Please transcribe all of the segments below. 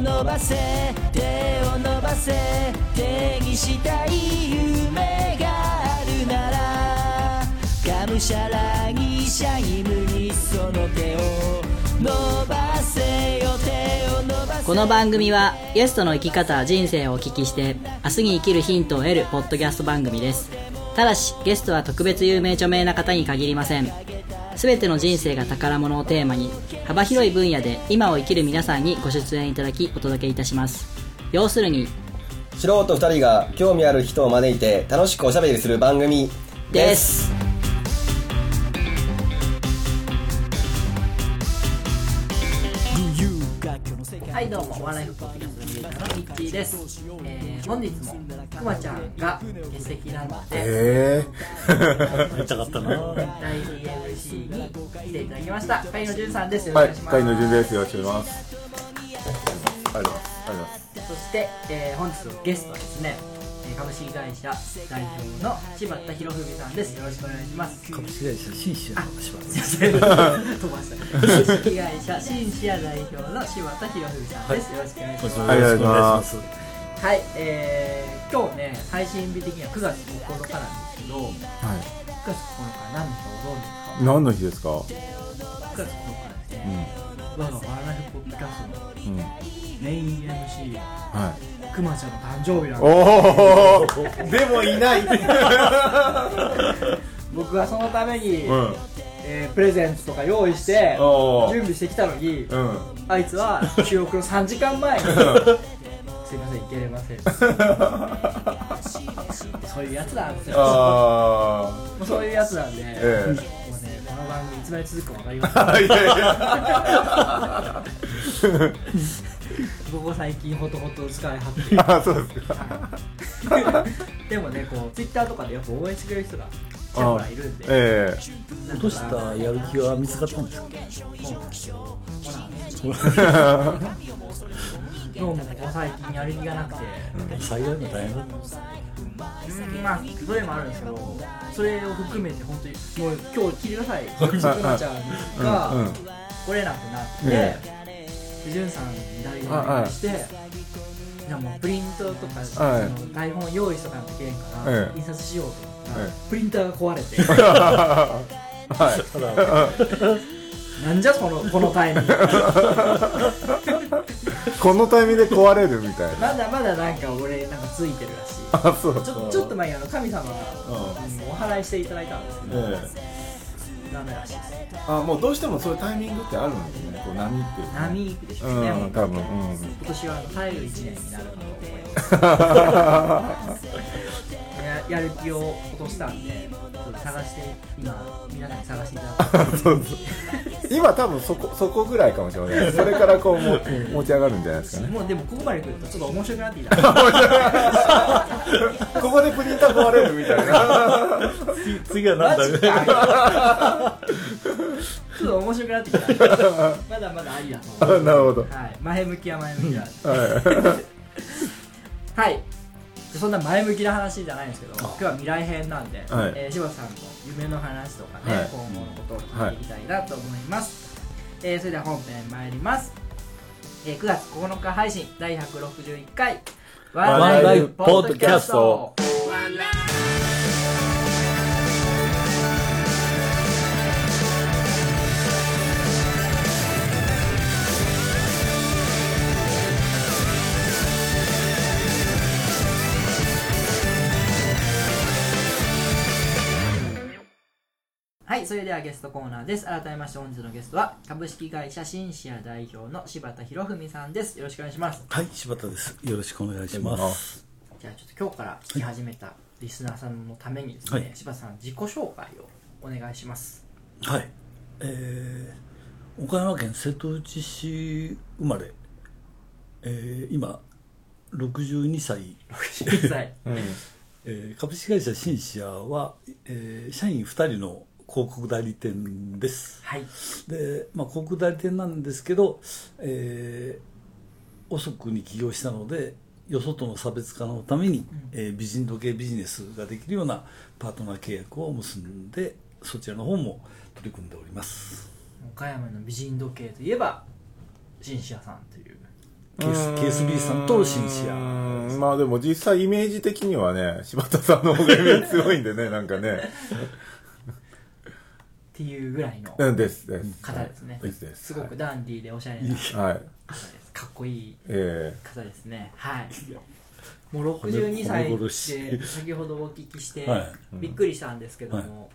伸ばせ手を伸ばせ手にしたい夢があるならがむしゃらにシャイムにその手を伸ばせよ手を伸ばせこの番組はゲストの生き方人生をお聞きして明日に生きるヒントを得るポッドキャスト番組です。ただしゲストは特別有名著名な方に限りません。全ての人生が宝物をテーマに幅広い分野で今を生きる皆さんにご出演いただきお届けいたします。要するに素人2人が興味ある人を招いて楽しくおしゃべりする番組です。はいどうもお笑いフットピカスのミュージシャンのミッキーです、えー、本日もくまちゃんが欠席なので。えめっちゃかったな。代理 MC に来ていただきました。海野潤さんです。いしくお願いします、会の順です。よろしくお願いします。ありがとうございますそして、えー本日のゲストはですねえー株式会社代表の柴田博文さんです。よろしくお願いします。株式会社紳士の柴田す。いません飛ばした株式会社シンシア代表の柴田博文さんです、よろしくお願いします。ありがとうございます。はい、えー、今日ね配信日的には9月9日なんですけど9はい。月9日何の日かご存知ですか？何の日ですか？9月9日ですね、我がワーライフポッドキャストのうん、うん、メイン MC はい。くまちゃんの誕生日なんですおおでもいない僕はそのために、うん。えープレゼントとか用意しておー。準備してきたのに、うん。あいつは収録の3時間前に すいませんいけれません。そういうやつなんですよ。そういうやつなんで、ええ番組いつまで続くか分かりません。あいや 最近ほとほと使いはって あそうですか。でもねこうツイッターとかでやっぱ応援してくれる人がちらほらいるんでええ。落としたやる気は見つかったんですかどうもここ最近やる気がなくて、災害も大変だったうんまあそれもあるんですけどそれを含めて本当にもう今日聞いてください。くまちゃんがうんうん。来れなくなって、えでじゅんさんに代理をして、じゃあもうプリントとか、はい。その台本用意しとかなきゃいけんから、ええ。印刷しようと思ったら、えプリンターが壊れて。はい。なんじゃこのこのタイミング このタイミングで壊れるみたいな。まだまだなんか俺なんかついてるらしい。あそう。ちょちょっと前にあの神様にお祓いしていただいたんですけど、えダメらしいです。えあもうどうしてもそういうタイミングってあるんですねこう波っていうか波行くでしょうね、うん多分。うん。今年は耐える1年になるかと思いますややる気を落としたんで探して今皆さんに探していただく そうそう今多分そこそこぐらいかもしれないそれからこうも持ち上がるんじゃないですかね。もうでもここまで来るとちょっと面白くなってきた。ここでプリンター壊れるみたいな。次は何だマジかちょっと面白くなってきた。まだまだありだと思う。なるほど。はい。前向きは前向きだははい。でそんな前向きな話じゃないんですけど今日は未来編なんで、はい。えー柴田さんの夢の話とかね、はい。今後のことを聞いていきたいなと思います、えーそれでは本編参ります、えー9月9日配信第161回ワンライフポッドキャストそれではゲストコーナーです。改めまして本日のゲストは株式会社シンシア代表の柴田博文さんです。よろしくお願いします。はい柴田です。よろしくお願いします。じゃあちょっと今日から聞き始めたリスナーさんのためにですね、はい。柴田さん自己紹介をお願いします。はい。えー、岡山県瀬戸内市生まれ、えー、今62歳、61歳。えー株式会社シンシアは、えー社員2人の広告代理店です。はい。で、まあ、広告代理店なんですけど、えー遅くに起業したのでよそとの差別化のために、えー美人時計ビジネスができるようなパートナー契約を結んでそちらの方も取り組んでおります。岡山の美人時計といえばシンシアさんという。ー KSB さん。とシンシアうんまあでも実際イメージ的にはね柴田さんの方がイメージ強いんでねなんかね っていうぐらいのうんですでですね。ですです。すごくダンディーでおしゃれな方はい。です。かっこいいえ方ですね。はい。もう62歳って先ほどお聞きしてはい。びっくりしたんですけどはいも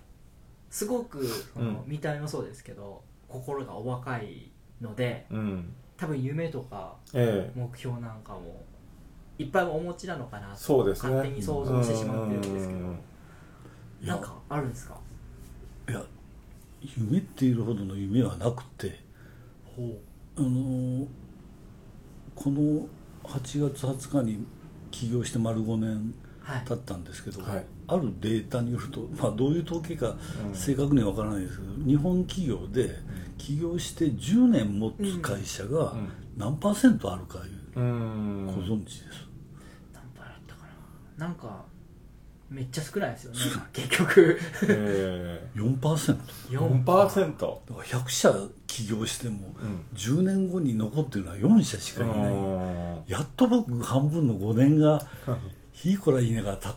すごくそのうん。見た目もそうですけど心がお若いのでえうん。多分夢とかええ。目標なんかもいっぱいお持ちなのかなとそうですね。勝手に想像してしまってるんですけど。なんかあるんですか？いや夢っていうほどの夢はなくてほあのーこの8月20日に起業して丸5年経ったんですけど、はい。あるデータによると、まあ、どういう統計か正確には分からないですけど、日本企業で起業して10年持つ会社がん。何パーセントあるかいううん。ご存知です、何パーだったかな。なんかめっちゃ少ないですよね。結局。え4%だえ4 4%から100社起業しても10年後に残ってるのは4社しかいない、うんやっと僕半分の5年がひ いこらいいねが経っ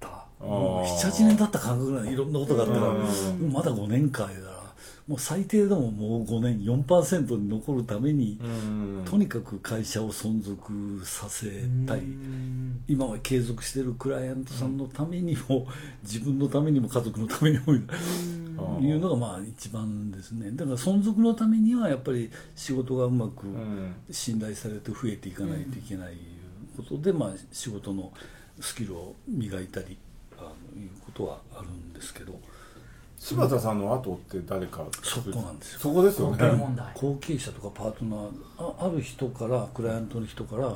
た。もう78年経った感覚ぐらいいろんなことがあったからうん。まだ5年かやからもう最低でももう5年4%に残るためにうん。とにかく会社を存続させたい。うん。今は継続してるクライアントさんのためにも 自分のためにも家族のためにもいうのがまあ一番ですね。だから存続のためにはやっぱり仕事がうまくうん。信頼されて増えていかないといけないことで、まあ、仕事のスキルを磨いたりあのいうことはあるんですけど柴田さんの後って誰かそこなんですよ。そこですよね。問題。後継者とかパートナーあある人からクライアントの人から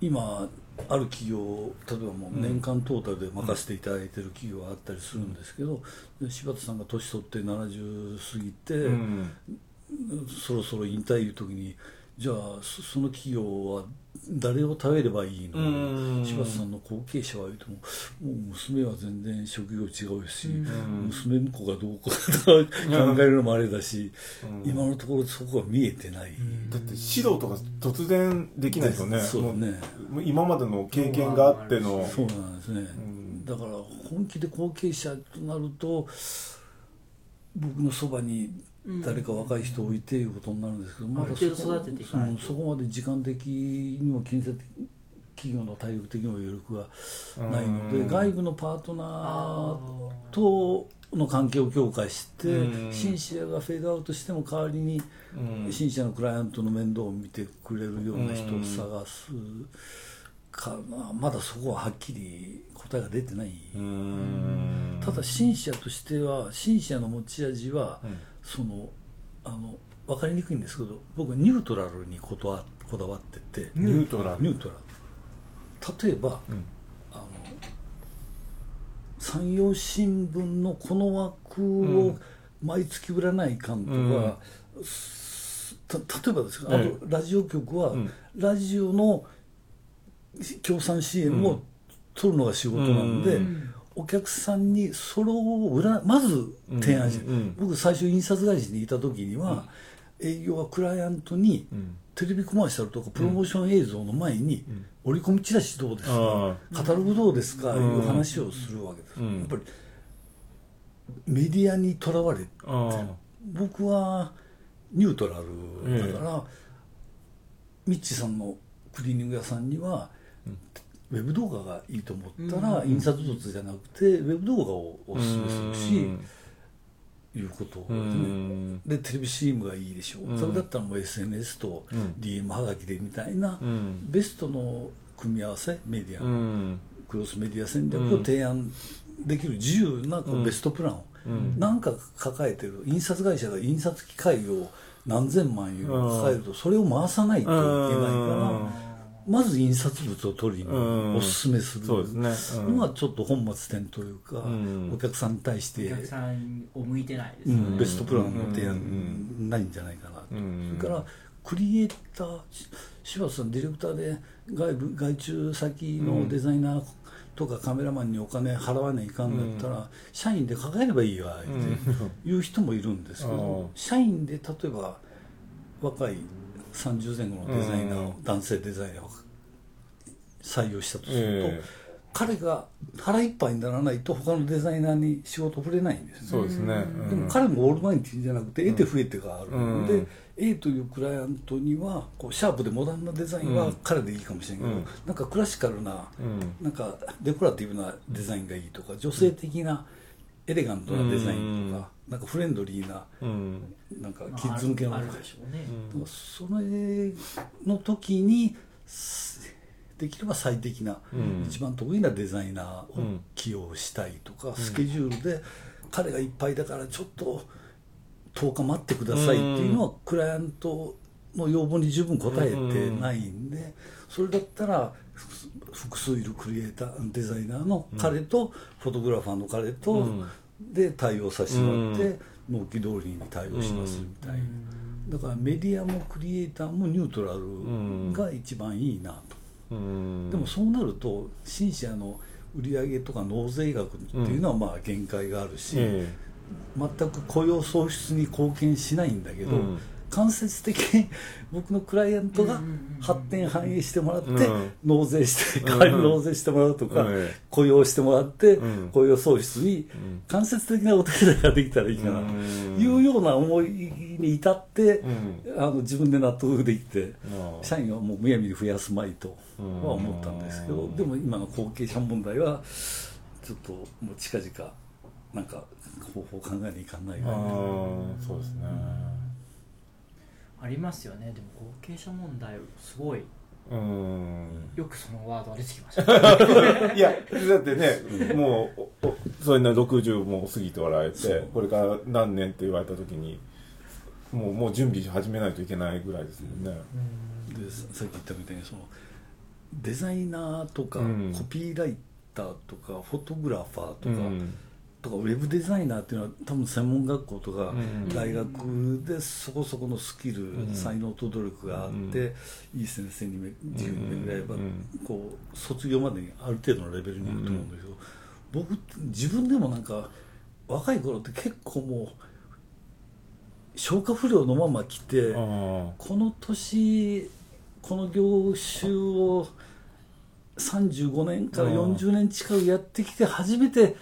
今ある企業例えばもう年間トータルで任せていただいてる企業があったりするんですけど、で柴田さんが年取って70過ぎて、うん。そろそろ引退いう時にじゃあそその企業は誰を頼ればいいの？うん。柴田さんの後継者は言うてももう娘は全然職業違うし、ん。娘の子がどうかとか考えるのもあれだし、今のところそこは見えてない、だって指導とか突然できないです。よねそうね。もう今までの経験があっての。そうなんです。ね、ん。だから本気で後継者となると僕のそばに誰か若い人を置いていうことになるんですけど、まだそこ育てていかないと。うんそこまで時間的にも金銭的企業の体力的にも余力がないのでうん。外部のパートナーとの関係を強化してうん。シンシアがフェードアウトしても代わりにうん。シンシアのクライアントの面倒を見てくれるような人を探すかな。まだそこははっきり答えが出てない。うん。ただシンシアとしてはシンシアの持ち味は、んそのあの分かりにくいんですけど僕はニュートラルにこだわこだわってて、ニュートラル。ニュートラル。例えば、ん。あの山陽新聞のこの枠を毎月売らないかんとか、例えばですけど、ええ。あとラジオ局は、ん。ラジオの協賛 CM を取るのが仕事なんで、お客さんにそれを売らまず提案して、うんうん。僕最初印刷会社にいた時には、営業はクライアントに、ん。テレビコマーシャルとかプロモーション映像の前に、折り込みチラシどうですか、あカタログどうですか、いう話をするわけです、うん。やっぱりメディアにとらわれあ僕はニュートラルだから、ミッチさんのクリーニング屋さんには、ウェブ動画がいいと思ったら、印刷物じゃなくてウェブ動画をおすすめするし、いうことうですね。ん。でテレビ CM がいいでしょ。う、うん。それだったらもう SNS とうん。DM はがきでみたいな、うん。ベストの組み合わせメディア、うん。クロスメディア戦略を提案できる自由なこうベストプラン。を、なんか抱えてる印刷会社が印刷機械を何千万円抱えるとそれを回さないといけないから、まず印刷物を取りにうん。おすすめするそうですね。うん。のはちょっと本末転倒というか、ん。お客さんに対してお客さんを向いてないですよね。うん、ベストプランの提案ないんじゃないかなと、うん。それからクリエイターし柴田さんディレクターで外部外注先のデザイナーとかカメラマンにお金払わないかんだったら、社員で抱えればいいわっていう人もいるんですけど、うん。社員で例えば若い30前後のデザイナーを、うん男性デザイナーを採用したとすると、ええ彼が腹いっぱいにならないと他のデザイナーに仕事触れないんですね。そうですね、でも彼もオールマイティーじゃなくて得て増えてがある。ので、うん。A というクライアントにはこうシャープでモダンなデザインはうん。彼でいいかもしれんけど、うん。なんかクラシカルな、うん。なんかデコラティブなデザインがいいとか女性的なエレガントなデザインとか、なんかフレンドリーなうん。なんかキッズ向けの。あるでしょうね、それの時にすできれば最適な、うん。一番得意なデザイナーをうん起用したいとか、スケジュールで彼がいっぱいだからちょっと10日待ってくださいっていうのは、クライアントの要望に十分応えてないんで、それだったらふ複数いるクリエイターデザイナーの彼と、フォトグラファーの彼と、うんで対応させてもらって、納期通りに対応しますみたいな。だからメディアもクリエイターもニュートラルが一番いいなと、うん。でもそうなるとシンシアの売上とか納税額っていうのはまあ限界があるし、え。全く雇用創出に貢献しないんだけど、うん間接的に 僕のクライアントが発展反映してもらって、うん。納税して代わりに納税してもらうとか、うん。雇用してもらって、うん。雇用創出に間接的なお手伝いができたらいいかな。とうん。いうような思いに至って、うん。あの自分で納得できて、社員はもうむやみに増やすまいとは思ったんですけど、うん。でも今の後継者問題はちょっともう近々なんか方法を考えにいかないあがあそうですねありますよね。でも後継者問題すごい。うん。よくそのワードが出てきました。いやだってねもうそれな60も過ぎておられてこれから何年って言われた時にもうもう準備始めないといけないぐらいですもんね。でさっき言ったみたいにそのデザイナーとか、うん。コピーライターとかフォトグラファーとか、うんとかウェブデザイナーっていうのは多分専門学校とかうん。大学でそこそこのスキル、ん。才能と努力があって、いい先生にめ自由に巡り合えば、うん。こう卒業までにある程度のレベルにいると思うんだけど、僕自分でもなんか若い頃って結構もう消化不良のまま来て。この年この業種を35年から40年近くやってきて初めて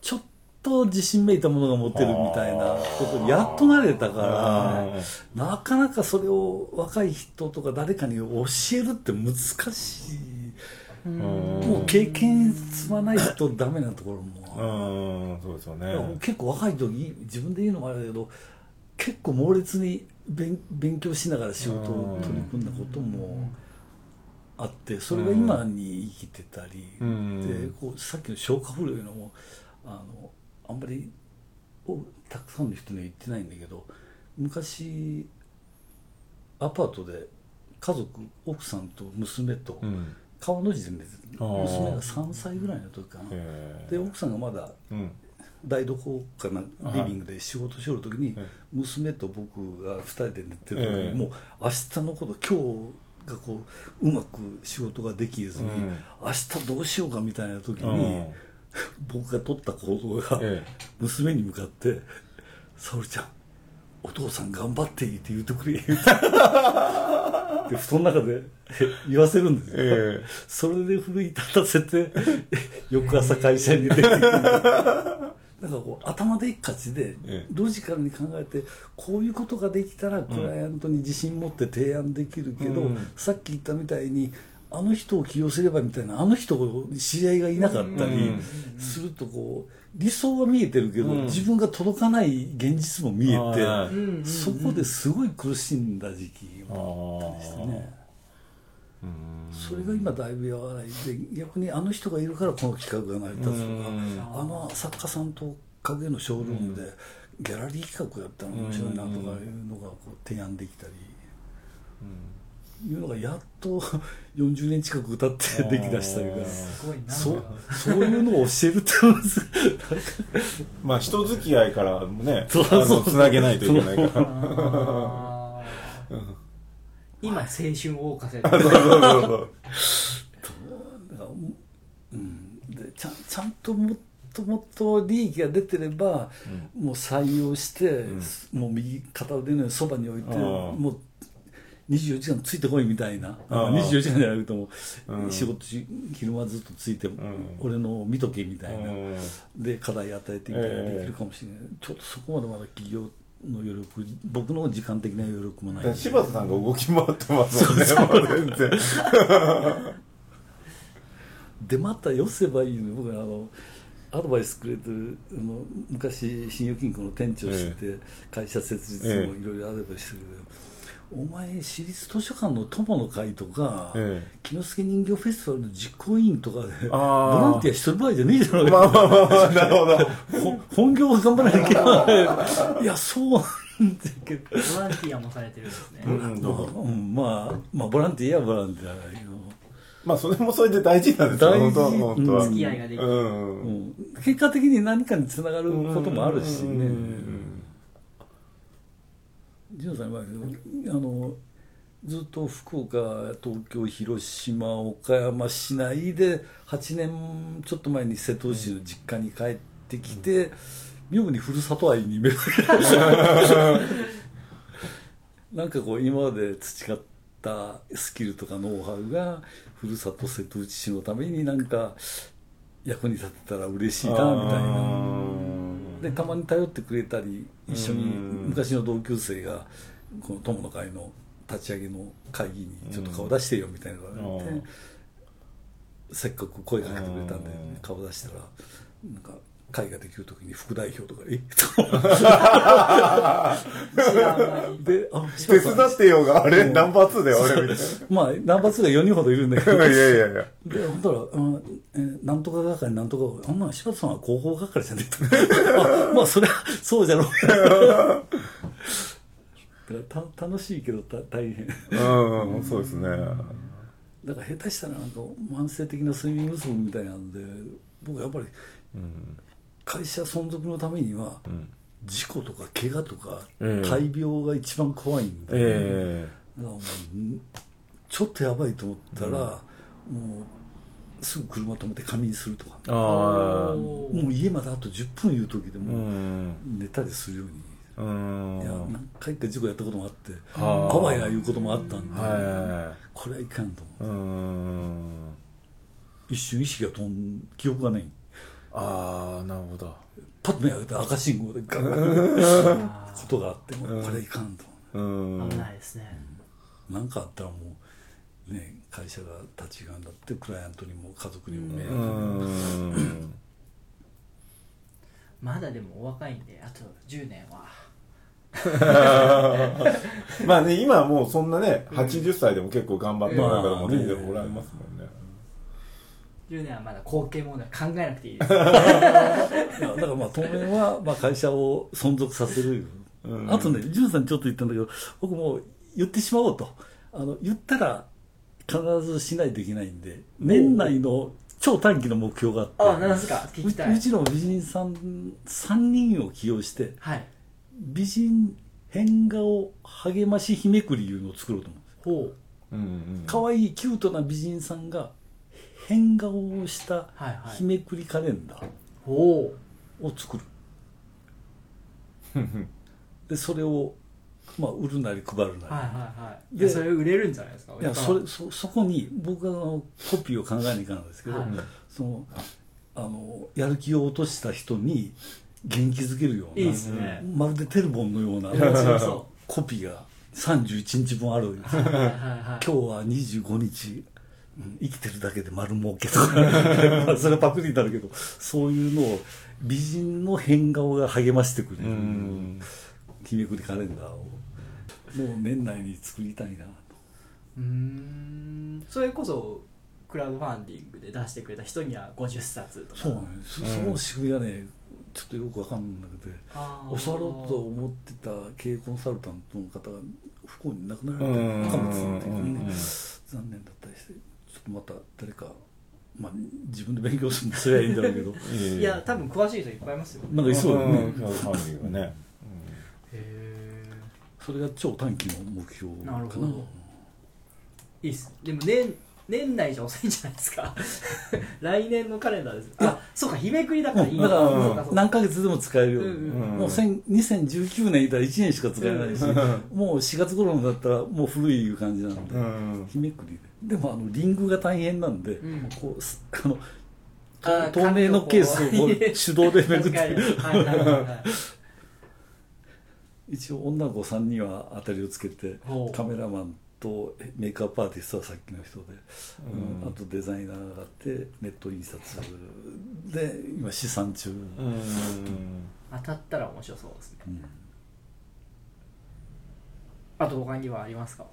ちょっと自信めいたものが持てるみたいなことにやっと慣れたからなかなかそれを若い人とか誰かに教えるって難しい。もう経験積まないとダメなところもうん。そうですよね。結構若い時自分で言うのもあれだけど結構猛烈に勉勉強しながら仕事を取り組んだこともあってそれが今に生きてたり、うん。でこうさっきの消化不良いうのもあのあんまりおたくさんの人には言ってないんだけど昔アパートで家族奥さんと娘とうん。川の字で寝ててあー。娘が3歳ぐらいの時かな。えで奥さんがまだうん。台所かなリビングで仕事しよる時にはい。娘と僕が2人で寝てる時に、ええ。もう明日のこと今日がこううまく仕事ができずに、うん。明日どうしようかみたいな時うにん 僕が取った行動が、ええ。娘に向かって「沙織ちゃんお父さん頑張っていい」って言うてくれで布団の中で言わせるんですよ、ええ。それで奮い立たせて 翌朝会社に出てくる。なんかこう頭でっかちでええ。ロジカルに考えてこういうことができたらクライアントに自信持って提案できるけど、うん。さっき言ったみたいにあの人を起用すればみたいなあの人知り合いがいなかったりするとこう理想は見えてるけど、うん。自分が届かない現実も見えて、そこですごい苦しんだ時期もあったりしてね。うん。それが今だいぶ和らいで逆にあの人がいるからこの企画が成り立つとかうん。あの作家さんと影のショールームでギャラリー企画やったら面白いなとかいうのがこう提案できたり、いうのがやっと40年近く経ってできだしたりがそうそういうのを教えるってまず。まあ人付き合いからもね つなげないといけないから。今青春を謳歌せる。だからうん、でちゃんちゃんともっともっと利益が出てれば、もう採用して、もう右片腕のそばに置いて、もう24時間ついてこいみたいな、ああ24時間じゃなくても、うん。仕事し昼間ずっとついて、俺の見とけみたいな、うん。で課題与えてみたいなできるかもしれない、ちょっとそこまでまだ企業の余力僕の時間的な余力もない。柴田さんが動き回ってますもんね全然。でまた寄せばいいの僕あのアドバイスくれてるあの昔信用金庫の店長してて、会社設立もいろいろアドバイスしてるけど、お前私立図書館の友の会とか、ええ。木之助人形フェスティバルの実行委員とかでボランティアしてる場合じゃねえじゃろまあまあまあまあなるほど。ほ本業を頑張らなきゃいけない。いやそうなんだけど。ボランティアもされてるんですね、うんまあ、まあボランティアはボランティアだけど、まあそれもそれで大事なんですよ。大事。本当は本当は。うん。付き合いができる、うん。うん、結果的に何かにつながることもあるしね。うんジュさんはあのずっと福岡東京広島岡山市内で8年ちょっと前に瀬戸市の実家に帰ってきて、妙にふるさと愛に目覚めなんかこう今まで培ったスキルとかノウハウがふるさと瀬戸内市のためになんか役に立てたら嬉しいなみたいな。でたまに頼ってくれたり一緒にうん。昔の同級生がこの友の会の立ち上げの会議にちょっと顔出してよみたいなのが言われて、うん。せっかく声かけてくれたんでうん。顔出したらなんか会ができる時に副代表とかえ？であ手伝ってよがあれ？ナンバー2だよ俺みたい まあナンバー2が4人ほどいるんだけど。な いやいやいや。で、ほんたら、うん。えーなんとか係、なんとか、あんな柴田さんは広報係じゃねえと。あ まあ、それは、そうじゃろう。た楽しいけどた大変。うんそうですね。だから下手したらなんか慢性的な睡眠不足みたいなんで僕やっぱり会社存続のためには事故とか怪我とかええ。大病が一番怖いんで、えだからもうんちょっとやばいと思ったら、もうすぐ車止めて仮眠するとか。もう家まであと10分いう時でうもん。寝たりするように、うん。いや何回か事故やったこともあってあわやいうこともあったんで、はこれはいかんと思ういうん。一瞬意識が飛ん記憶がないああなるほど。パッと目開けて赤信号でガンガンことがあってもこれはいかんとう。ん危ないですね、何かあったらもうね会社が立ち行かんだってクライアントにも家族にも迷う惑ん。まだでもお若いんであと10年は。まあね今はもうそんなね80歳でも結構頑張ってもらうからもう全然もらえますもんね10年はまだ後継問題考えなくていいです。だからまあ当面はまあ会社を存続させる、うん。あとねジュンさんにちょっと言ったんだけど僕もう言ってしまおうと。あの言ったら必ずしないといけないんで年内の超短期の目標があって。あなんすか？聞きたい。ううちの美人さん3人を起用してはい。美人変顔励まし日めくりいうのを作ろうと思うんですほう。うんうん。可愛いキュートな美人さんが変顔をしたはいはい。日めくりカレンダーほを作る。でそれを、まあ、売るなり配るなり、うはいはいはい。ででそれ売れるんじゃないですかいやそれそそこに僕があのコピーを考えないかなんですけど、はい。そのあのやる気を落とした人に元気づけるようなね。まるでテルボンのようなコピーが31日分あるんですよ。今日は25日うん生きてるだけで丸儲けとか。まあそれはパクリになるけどそういうのを美人の変顔が励ましてくれる。うん。日めくりカレンダーをもう年内に作りたいなと。うーん。それこそクラウドファンディングで出してくれた人には50冊とか。そうなんです、そその仕組みがねちょっとよくわかんなくて教わろうと思ってた経営コンサルタントの方が不幸に亡くなられて松っていううん。ね残念だったりしてまた誰かまあ自分で勉強するのすりゃいいんだろうけど。いや多分詳しい人いっぱいいますよ。なんかい。そうだよねん。クラウドファンディングがねへそれが超短期の目標かな。なるほど。いいっす。でも年年内じゃ遅いんじゃないですか。来年のカレンダーです。あそうか日めくりだからいいだ。から何ヶ月でも使えるよ、うんうん。もう千2019年いたら1年しか使えないし、もう4月頃だったらもう古い感じなんで、うん。日めくりででもあのリングが大変なんで、ん。こうす あの透明のケースを手動でめくって。一応女の子3人は当たりをつけてカメラマンとメイクアップアーティストはさっきの人で、うんあとデザイナーがあってネット印刷で今試算中、うん。当たったら面白そうですね。うん。あと他にはありますか？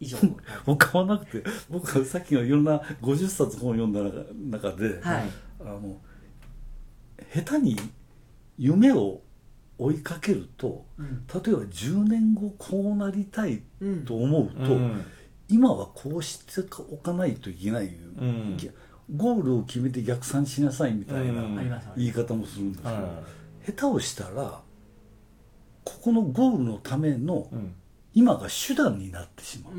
以上。他はなくて僕はさっきのいろんな50冊本を読んだ中で、はい。あの下手に夢を追いかけると、うん。例えば10年後こうなりたいうんと思うと、うん。今はこうしておかないといけない、ん。ゴールを決めて逆算しなさいみたいな言い方もするんですけど、は下手をしたらここのゴールのためのうん今が手段になってしまう。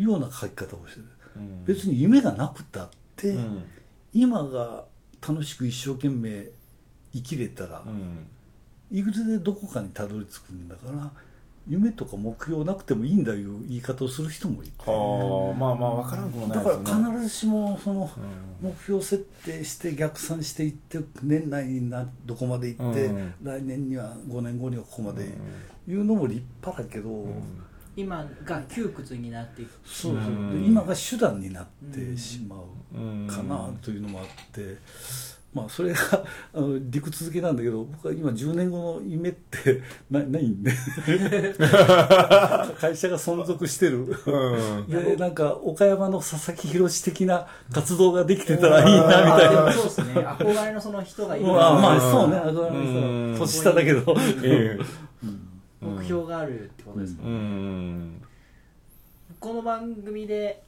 ような書き方をしてる、うん。別に夢がなくたって、うん。今が楽しく一生懸命生きれたら、うん。いずれどこかにたどり着くんだから夢とか目標なくてもいいんだいう言い方をする人もいてはあまあまあ分からんくもないだですね。から必ずしもそのうん。目標設定して逆算していって年内になどこまで行って、うん。来年には5年後にはここまでいうのも立派だけど、今が窮屈になっていく。そうそう。うん。で今が手段になってしまううん。かなというのもあって、まあそれがあの理屈付けなんだけど僕は今10年後の夢ってなないんで。会社が存続してる。うん。でなんか岡山の佐々木宏的な活動ができてたらいいなみたいな。あでもそうですね。憧れのその人がいる。まあまあうん。そうね、憧れうん。の人年下だけど。え 目標があるってことですえうん。この番組で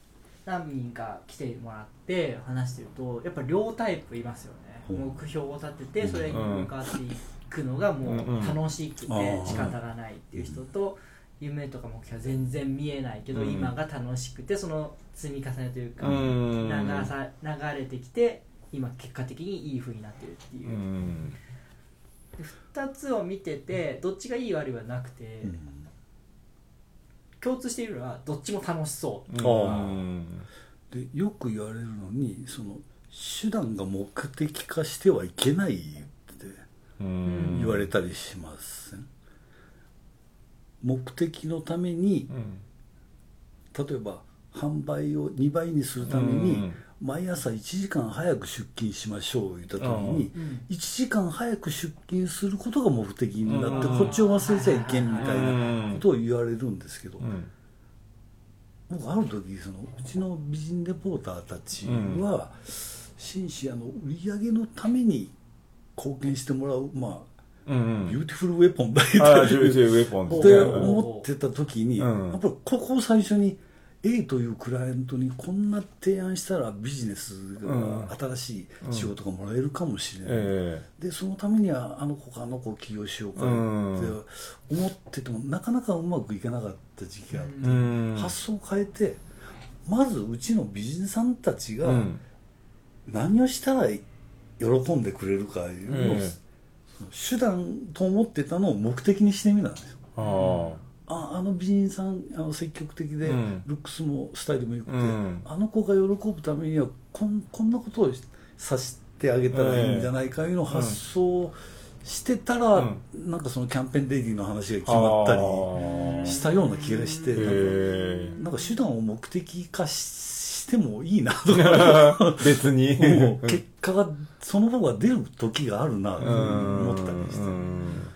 何人か来てもらって話してるとやっぱ両タイプいますよね、うん目標を立ててそれに向かっていくのがもう楽しくてうん。仕方がないっていう人と夢とか目標は全然見えないけどうん。今が楽しくてその積み重ねというかうん。流さ流れてきて今結果的にいい風になってるっていう。う、ん。で2つを見ててどっちがいい悪いはなくて、共通しているのはどっちも楽しそう。っていうのがうん。でよく言われるのにその手段が目的化してはいけないってうん。言われたりします、目的のためにうん。例えば販売を2倍にするために、うん。毎朝1時間早く出勤しましょう言った時に、うん。1時間早く出勤することが目的になって、うん。こっちを忘れちゃいけんみたいなことを言われるんですけど、うん。僕ある時そのうちの美人レポーターたちは、紳士あの売り上げのために貢献してもらうまあうん beautiful weapon だってね思ってた時に、うん。やっぱりここを最初に A というクライアントにこんな提案したらビジネスうん。が新しい仕事がもらえるかもしれない、えでそのためにはあの子かあの子を起用しようかってうん。思っててもなかなかうまくいかなかった時期があって、発想を変えてまずうちの美人さんたちがうん何をしたら喜んでくれるかいうのを、ええその手段と思ってたのを目的にしてみたんですよ。ああ。あの美人さんあの積極的で、うん。ルックスもスタイルもよくて、うん。あの子が喜ぶためにはこんこんなことをさせてあげたらいいんじゃないかいうのを発想してたら、うん。なんかそのキャンペーンレディの話が決まったりあしたような気がして、なんか手段を目的化ししてもいいな。と か別に。もう結果がその方が出る時があるなと思ったりして。うん。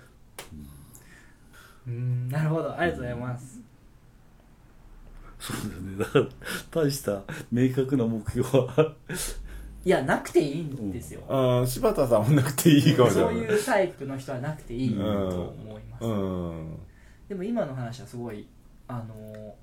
うん。なるほど。ありがとうございます。そうだよね。だから、大した明確な目標は、いやなくていいんですよ、あ柴田さんはなくていいかもしれそない。ういうタイプの人はなくていいと思います、うん。でも今の話はすごいあの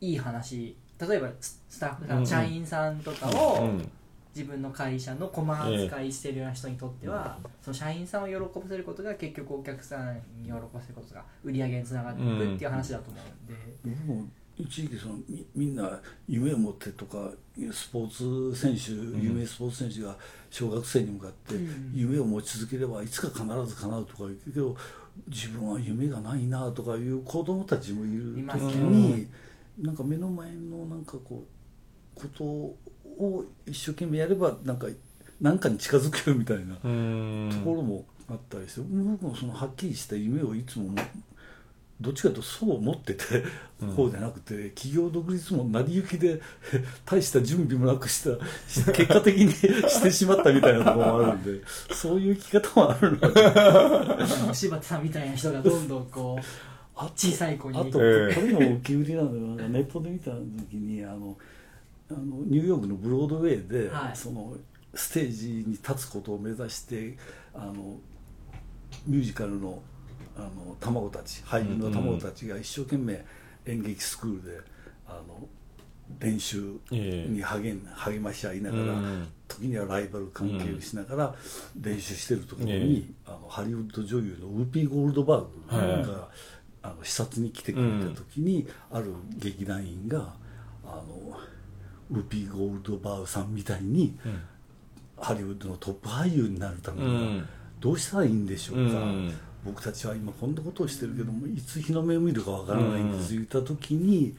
いい話例えばススタッフさん、うん。うん社員さんとかうをん。自分の会社の駒扱いしてるような人にとっては、その社員さんを喜ばせることが結局お客さんに喜ばせることが売り上げにつながっていくっていう話だと思うんで、僕も一時期そのみみんな夢を持ってとかスポーツ選手有名スポーツ選手が小学生に向かって夢を持ち続ければいつか必ず叶うとか言うけど自分は夢がないなとかいう子供たちもいる時いますね。になんか目の前のなんかこうことを一生懸命やればなんかなんかに近づけるみたいなとうん。ころもあったりして僕もそのはっきりした夢をいつもどっちかというとそう思ってて、こうじゃなくて企業独立も成り行きで 大した準備もなくした結果的に してしまったみたいなところもあるんでそういう生き方もあるので 柴田さんみたいな人がどんどんこうあ小さい子にあと、こえ。えれも受け売りなのがネットで見た時にあのあのニューヨークのブロードウェイで、はい。そのステージに立つことを目指してあのミュージカルのあの卵たち俳優の卵たちが一生懸命演劇スクールであの練習に励ん励まし合いながら、うん。時にはライバル関係をしながら練習してるところに、ええ。あのハリウッド女優のウーピー・ゴールドバーグが、はあの視察に来てくれた時に、ある劇団員があのウーピー・ゴールドバーグさんみたいに、ハリウッドのトップ俳優になるためにはうん。どうしたらいいんでしょうか、うん。僕たちは今こんなことをしてるけどもいつ日の目を見るかわからないんです、言った時に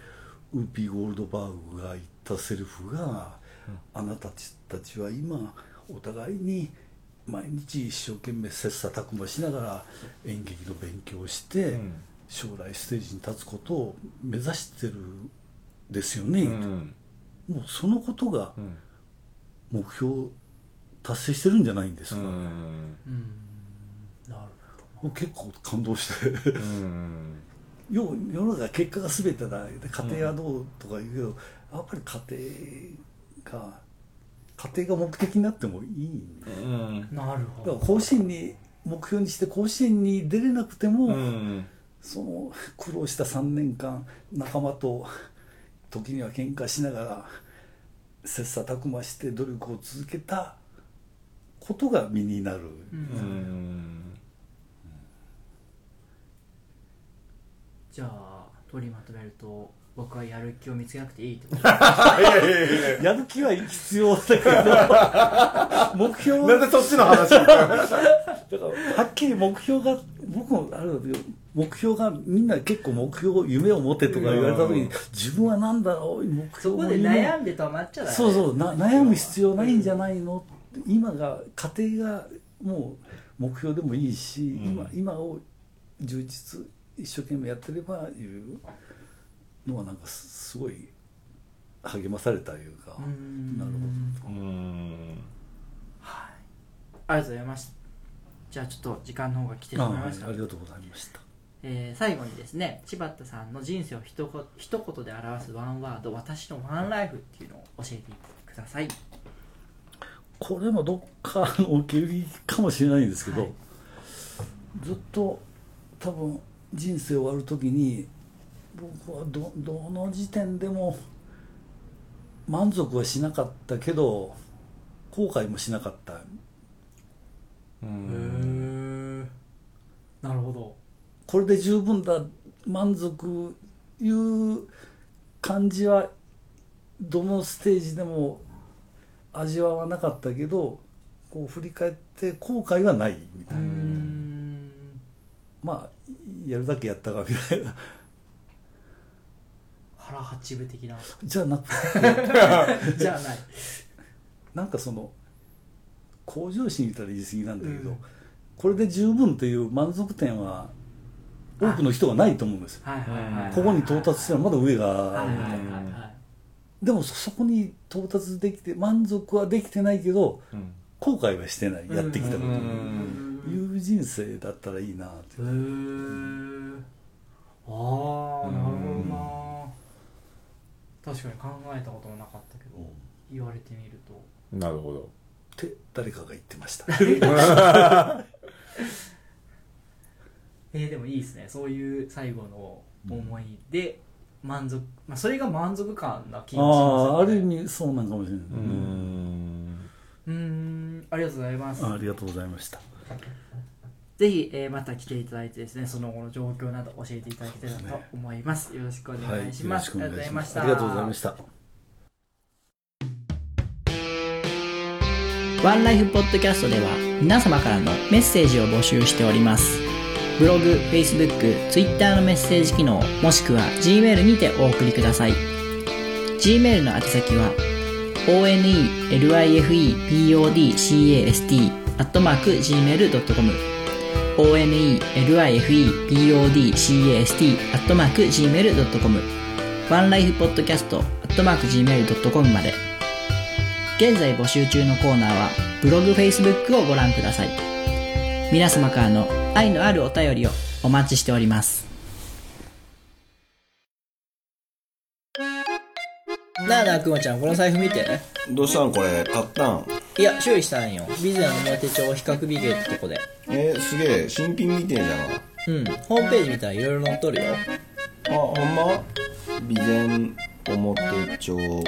ウーピー・ゴールドバーグが言ったセリフが、あなたたちは今お互いに毎日一生懸命切磋琢磨しながら演劇の勉強をして、ん将来ステージに立つことを目指してるですよね、うん。もうそのことがうん。目標達成してるんじゃないんですか、うん。なるもう結構感動して。うん。世世の中結果が全てだ家庭はどうとか言うけど、やっぱり家庭が家庭が目的になってもいいんだうん。ほどなるほど。から甲子園に目標にして甲子園に出れなくても、うんその苦労した3年間仲間と時には喧嘩しながら切磋琢磨して努力を続けたことが身になる、うん。じゃあ取りまとめると僕はやる気を見つけなくていいってこと？やる気は必要だけど 目標なんでそっちの話？だからはっきり目標が僕もある目標がみんな結構目標夢を持てとか言われた時にうん。自分は何だろう目標そこで悩んで止まっちゃダメそうそうな悩む必要ないんじゃないの？って今が家庭がもう目標でもいいし、ん。今今を充実一生懸命やってればいうのはなんかすすごい励まされたいうかん。なるほど。うん。はい。ありがとうございました。じゃあちょっと時間の方が来てしまいました。あありがとうございましたえー最後にですね柴田さんの人生を一言一言で表すワンワード私のワンライフっていうのを教えてください。これもどっかの受け売りかもしれないんですけど、はいずっと多分人生終わる時に僕はどどの時点でも満足はしなかったけど後悔もしなかった。うん。へえなるほどこれで十分だ満足いう感じはどのステージでも味わわなかったけどこう振り返って後悔はないみたいな。うん。まあやるだけやったかみたいな。腹八分的な。じゃなくて。じゃあない。なんかその向上心言ったら言い過ぎなんだけど、うん。これで十分という満足点は多くの人がないと思うんです。よはいはいはい。ここに到達したらまだ上がでもそそこに到達できて満足はできてないけどうん。後悔はしてない。やってきたこという人生だったらいいなって。へー。ああなるほどな。確かに考えたこともなかったけど言われてみると。なるほど。って誰かが言ってました えー、でもいいですね。そういう最後の思いで満足、まあ、それが満足感な気がしあああますよね。る意味そうなんかもしれない、うん。うーん。ありがとうございます。あありがとうございました。ぜひ、えーまた来ていただいてですねその後の状況など教えていただけたらと思います。よろしくお願いします、よろしくお願いします。あありがとうございました。ワンライフポッドキャストでは皆様からのメッセージを募集しております。ブログ、Facebook、Twitter のメッセージ機能、もしくは Gmail にてお送りください。Gmail の宛先は onelifepodcast アットマーク gmail.com onelifepodcast アットマーク gmail.com ワンライフポッドキャストアットマーク gmail.com まで現在募集中のコーナーはブログ、Facebook をご覧ください。皆様からの愛のあるお便りをお待ちしております。なあなあくまちゃん、この財布見て。どうしたんこれ買ったん？いや、修理したんよ。備前の表帳比較美芸ってとこで。えー、すげえ新品みてえじゃうん。ホームページ見たらいろいろ載っとるよ。んあほんま？備前表帳うん。比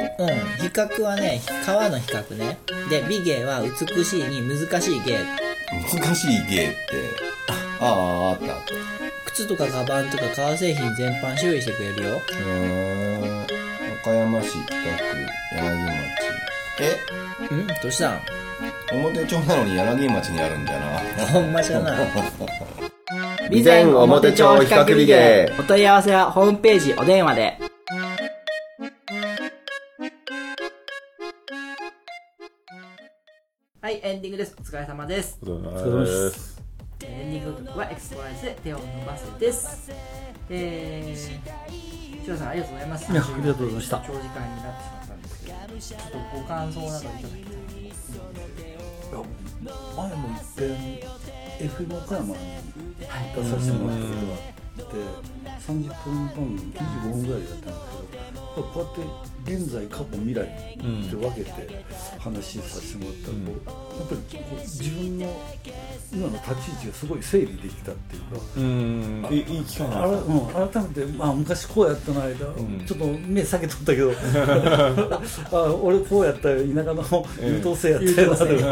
較はね、川の比較ね。で、美芸は美しいに難しい芸。難しい芸って。あ。ああったあった。靴とかカバンとか革製品全般修理してくれるよ。うーん岡山市北区柳町。え？んどうした？ん表町なのに柳町にあるんだよな。ほんまじゃな。備前表帳比較美芸お問い合わせはホームページお電話で。ディングです。お疲れ様です。お疲れれ様ですエンディング曲はエクスプライズで手を伸ばせです。えー、シロさんありがとうございます。ありがとうございました長時間になってしまったんですけど、ちょっとご感想などいただけたら。前も一遍 FM 岡山に出させてもらったことがあって30分番組25分ぐらいだったんですけどこうやって現在過去未来って分けて話させてもらったらこうやっぱりこう自分の今の立ち位置がすごい整理できたっていうか。うん。いいいい機会なうん、改めて、まあ、昔こうやったの間、ん。ちょっと目下げとったけど あ俺こうやったよ田舎の優等生やったよな、とか。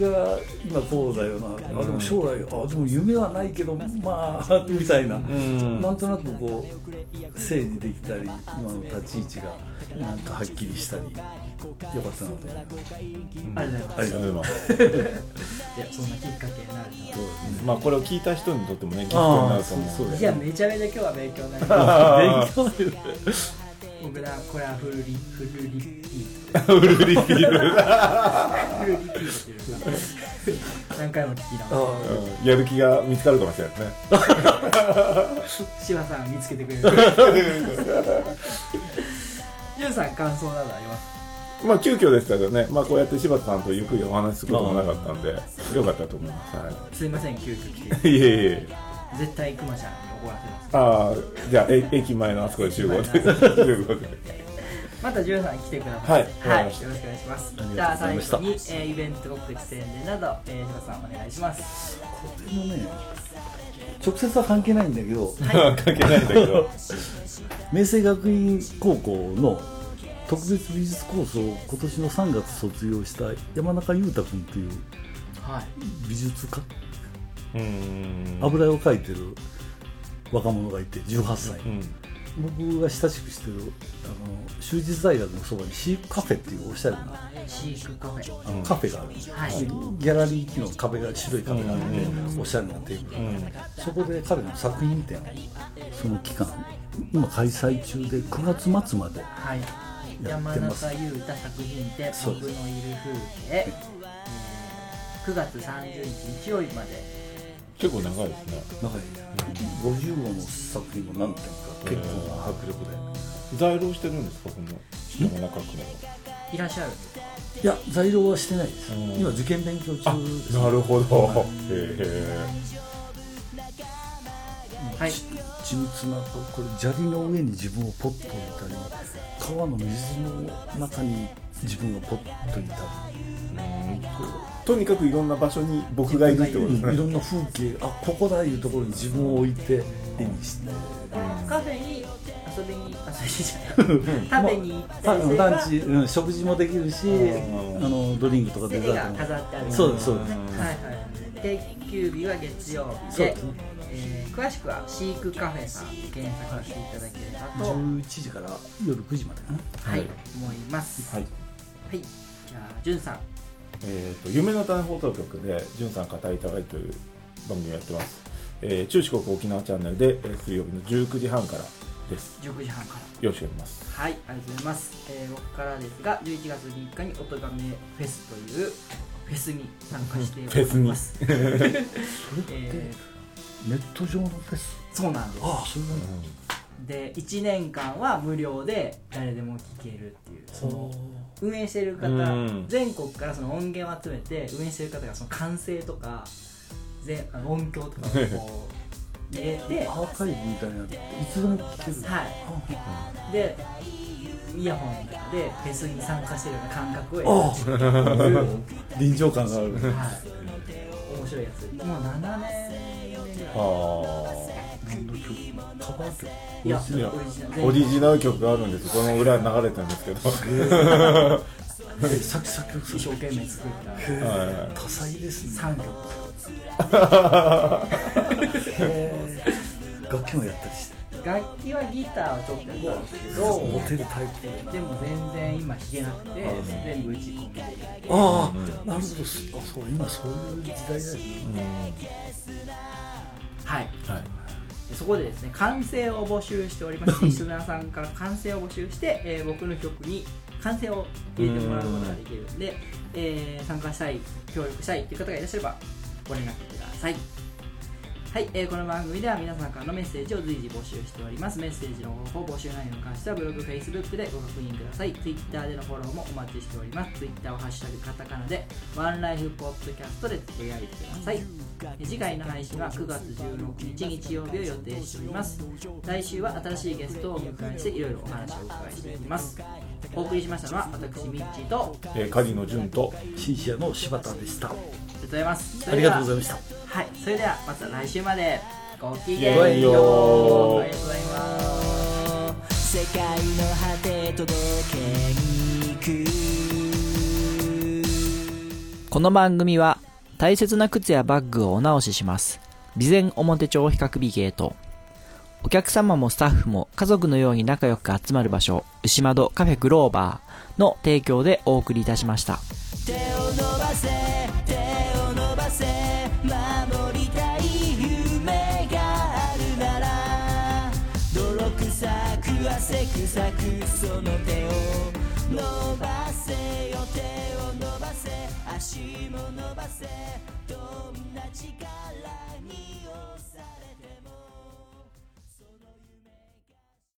が今こうだよな、あでも将来あでも夢はないけどまあ みたいな、ん。なんとなくこう整理できたり今の立ち位置がなんかはっきりしたりよかったなと思います。ありがとうございます。ありがとうございますいや、そんなきっかけになると。まあこれを聞いた人にとってもねギフトになると思うあーそうそういや、めちゃめちゃ今日は勉強になりました。勉強で僕ら、これはフルリ、 full repeat。 full repeat full repeat っていうか何回も聞き直しうんやる気が見つかるかもしれないですね さん見つけてくれる。ジュンさん、感想などあります？まあ急遽でしたけどね、まあこうやって柴田さんとゆっくりお話しすることもなかったんで、よかったと思います。はすいません、急遽来て。い。いえいえ。絶対クマちゃんに怒らせます。ああ、じゃあえ駅前のあそこで集合で。集合で。またジュンさん来てください。はいはい、よろしくお願いします。じゃあ最後に、えーイベント告知宣伝など、えー、柴さんお願いします。これもね直接は関係ないんだけど関係ないんだけど。明星学院高校の特別美術コースを今年の3月卒業した山中裕太君っていうはい。美術家？うーん。油絵を描いてる若者がいて18歳、うん。僕が親しくしてるあの修実大学のそばにシークカフェっていうおしゃれなシークカフェ。あのカフェがあるんですよ、はい。でギャラリー機能壁が白い壁があって、おしゃれなテーブル、うん。そこで彼の作品展をその期間今開催中で9月末まではい。や山ってます中裕太作品展僕のいる風景、えー9月30日日曜日まで。結構長いですね。中に50号の作品も何点か結構な迫力で。在労してるんですか、この山中区の。いらっしゃる。いや材料はしてないです。うん。今受験勉強中あ、です。なるほど。へえ。はい。緻密なここれ砂利の上に自分をポッと置いたり川の水の中に自分がポッといたりとにかくいろんな場所に僕がいるってことですね。いろんな風景あここだいうところに自分を置いて絵にしてカフェに遊びに遊びじゃない食べに行ったランチ、うん、食事もできるしうん。あのドリンクとかデザートも飾ってある。そうですそうです。はいはい。定休日は月曜日でそうですね。えー詳しくはシークカフェさんで検索していただければと、11時から夜9時までかな。はい、思います。はい。はい、じゃあ、じゅんさん。えー、と夢の種放送局で「じゅんさん語りたがい」という番組をやってます、えー中四国沖縄チャンネルで、えー水曜日の19時半からです19時半から。よろしくお願いしますはい、ありがとうございます。えー僕からですが、11月3日に音がめフェスというフェスに参加しております。それってえネット上のフェス？ーそうなんです。ああそれはで、1年間は無料で誰でも聴けるっていう、その運営してる方うん、全国からその音源を集めて、運営してる方がその歓声とか、ぜあの音響とかをこう 入れて、アーカイブみたいなのっていつでも聞けるはい。でイヤホンの中でフェスに参加してるような感覚をあ得る。あ 臨場感がある。はい。面白いやつ。もう7年目ぐらい。あ。何の曲い。やオリジナル曲があるんですこの裏に流れてるんですけど。え作詞作曲一生懸命作った多彩ですね3曲。楽器もやったりして楽器はギターをちょっとやったんですけどモテるタイプでも全然今弾けなくて全部打ち込みでああなるほどあそう今そういう時代だよねはいはいでそこでですね完成を募集しておりまして リスナーさんから完成を募集して、えー僕の曲に完成を入れてもらうことができるんで、えー参加したい協力したいっていう方がいらっしゃればご連絡くださいはい、えーこの番組では皆さんからのメッセージを随時募集しております。メッセージの方法募集内容に関してはブログ、Facebook でご確認ください。Twitter でのフォローもお待ちしております。Twitter をハッシュタグカタカナでワンライフポッドキャストでつぶやいてください。えー次回の配信は9月16日日曜日を予定しております。来週は新しいゲストをお迎えしていろいろお話をお伺いしていきます。お送りしましたのは私ミッチーとえー、カジノ潤とシンシアの柴田でしたございますありがとうございましたはいそれではまた来週までごきごげんようありがとうございます世界の果て届けに行くこの番組は大切な靴やバッグをお直しします。備前表帳比較美ゲート。お客様もスタッフも家族のように仲良く集まる場所、牛窓カフェグローバーの提供でお送りいたしました。手を伸ばせくさくその手を伸ばせよ手を伸ばせ足も伸ばせどんな力